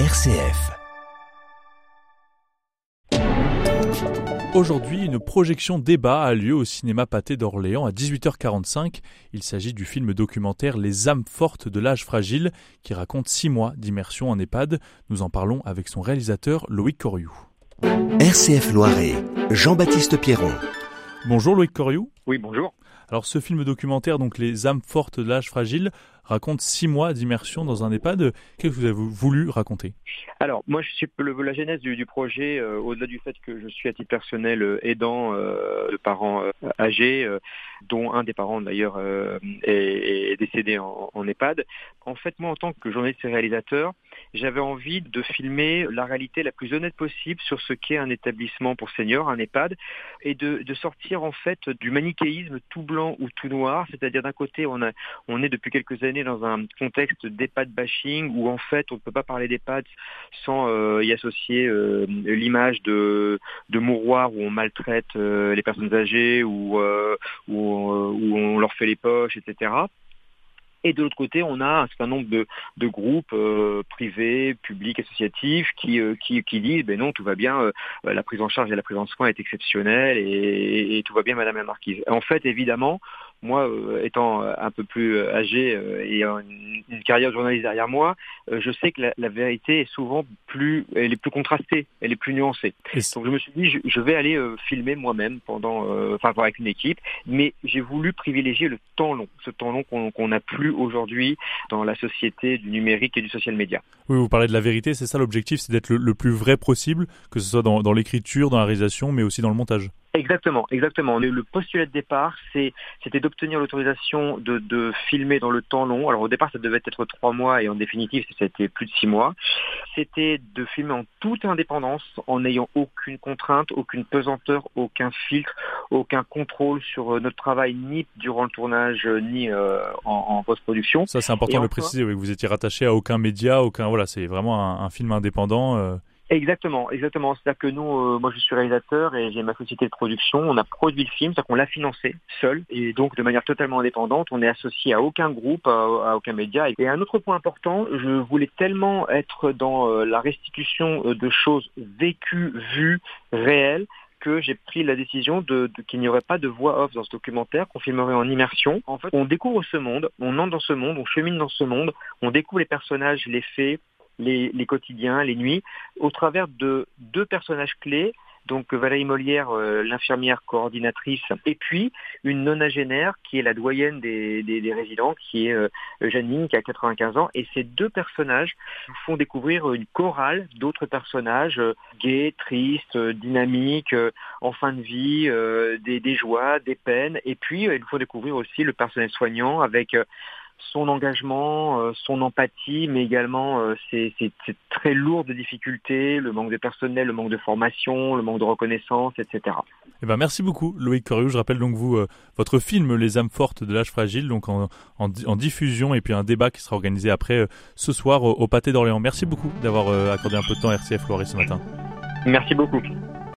RCF. Aujourd'hui, une projection débat a lieu au cinéma Pâté d'Orléans à 18h45. Il s'agit du film documentaire Les âmes fortes de l'âge fragile qui raconte six mois d'immersion en EHPAD. Nous en parlons avec son réalisateur Loïc Coriou. RCF Loiret, Jean-Baptiste Pierron. Bonjour Loïc Coriou. Oui, bonjour. Alors ce film documentaire, donc Les âmes fortes de l'âge fragile, raconte six mois d'immersion dans un EHPAD. Qu'est-ce que vous avez voulu raconter? Alors moi, je suis le, la genèse du, du projet, euh, au-delà du fait que je suis à titre personnel euh, aidant euh, de parents âgés, dont un des parents d'ailleurs est, est, décédé en, en, EHPAD. En fait, moi, en tant que journaliste et réalisateur, j'avais envie de filmer la réalité la plus honnête possible sur ce qu'est un établissement pour seniors, un EHPAD, et de, de sortir en fait du manichéisme tout blanc ou tout noir, c'est-à-dire d'un côté on, a, on est depuis quelques années dans un contexte d'EHPAD bashing où en fait on ne peut pas parler d'EHPAD sans euh, y associer euh, l'image de, de où on maltraite euh, les personnes âgées ou où, où on leur fait les poches, etc. Et de l'autre côté, on a un certain nombre de, de groupes euh, privés, publics, associatifs qui, euh, qui, qui, disent ben non, tout va bien, euh, la prise en charge et la prise en soin est exceptionnelle et, tout va bien, Madame la Marquise. En fait, évidemment, moi, étant un peu plus âgé et une carrière de journaliste derrière moi, je sais que la, la, vérité est souvent plus, elle est plus contrastée, elle est plus nuancée. Donc je me suis dit, je, je vais aller filmer moi-même pendant, enfin avec une équipe, mais j'ai voulu privilégier le temps long, ce temps long qu'on qu n'a plus aujourd'hui dans la société du numérique et du social média. Oui, vous parlez de la vérité, c'est ça l'objectif, c'est d'être le, le, plus vrai possible, que ce soit dans, dans l'écriture, dans la réalisation, mais aussi dans le montage. Exactement, exactement. Le postulat de départ, c'était d'obtenir l'autorisation de, de, filmer dans le temps long. Alors au départ, ça devait être trois mois et en définitive, c'était plus de six mois. C'était de filmer en toute indépendance, en n'ayant aucune contrainte, aucune pesanteur, aucun filtre, aucun contrôle sur notre travail, ni durant le tournage, ni euh, en, en post-production. Ça, c'est important et de le préciser. Oui, vous étiez rattaché à aucun média, aucun. Voilà, c'est vraiment un, un, film indépendant. Euh... Exactement, exactement. C'est-à-dire que nous, euh, moi je suis réalisateur et j'ai ma société de production, on a produit le film, c'est-à-dire qu'on l'a financé seul et donc de manière totalement indépendante, on est associé à aucun groupe, à, aucun média. Et un autre point important, je voulais tellement être dans euh, la restitution euh, de choses vécues, vues, réelles, que j'ai pris la décision de, de qu'il n'y aurait pas de voix off dans ce documentaire, qu'on filmerait en immersion. En fait, on découvre ce monde, on entre dans ce monde, on chemine dans ce monde, on découvre les personnages, les faits, les, les, quotidiens, les nuits, au travers de deux personnages clés, donc Valérie Molière, euh, l'infirmière coordinatrice, et puis une nonagénaire qui est la doyenne des, des, des résidents, qui est euh, Janine, qui a 95 ans, et ces deux personnages nous font découvrir une chorale d'autres personnages euh, gays, tristes, dynamiques, en fin de vie, des, des, joies, des peines, et puis ils nous font découvrir aussi le personnel soignant avec son engagement, euh, son empathie, mais également euh, c'est très lourd de difficultés, le manque de personnel, le manque de formation, le manque de reconnaissance, etc. Eh ben merci beaucoup Loïc Coriou. Je rappelle donc vous euh, votre film Les âmes fortes de l'âge fragile, donc en, en, en, diffusion et puis un débat qui sera organisé après euh, ce soir au, au Pâté d'Orléans. Merci beaucoup d'avoir euh, accordé un peu de temps à RCF Loiret ce matin. Merci beaucoup.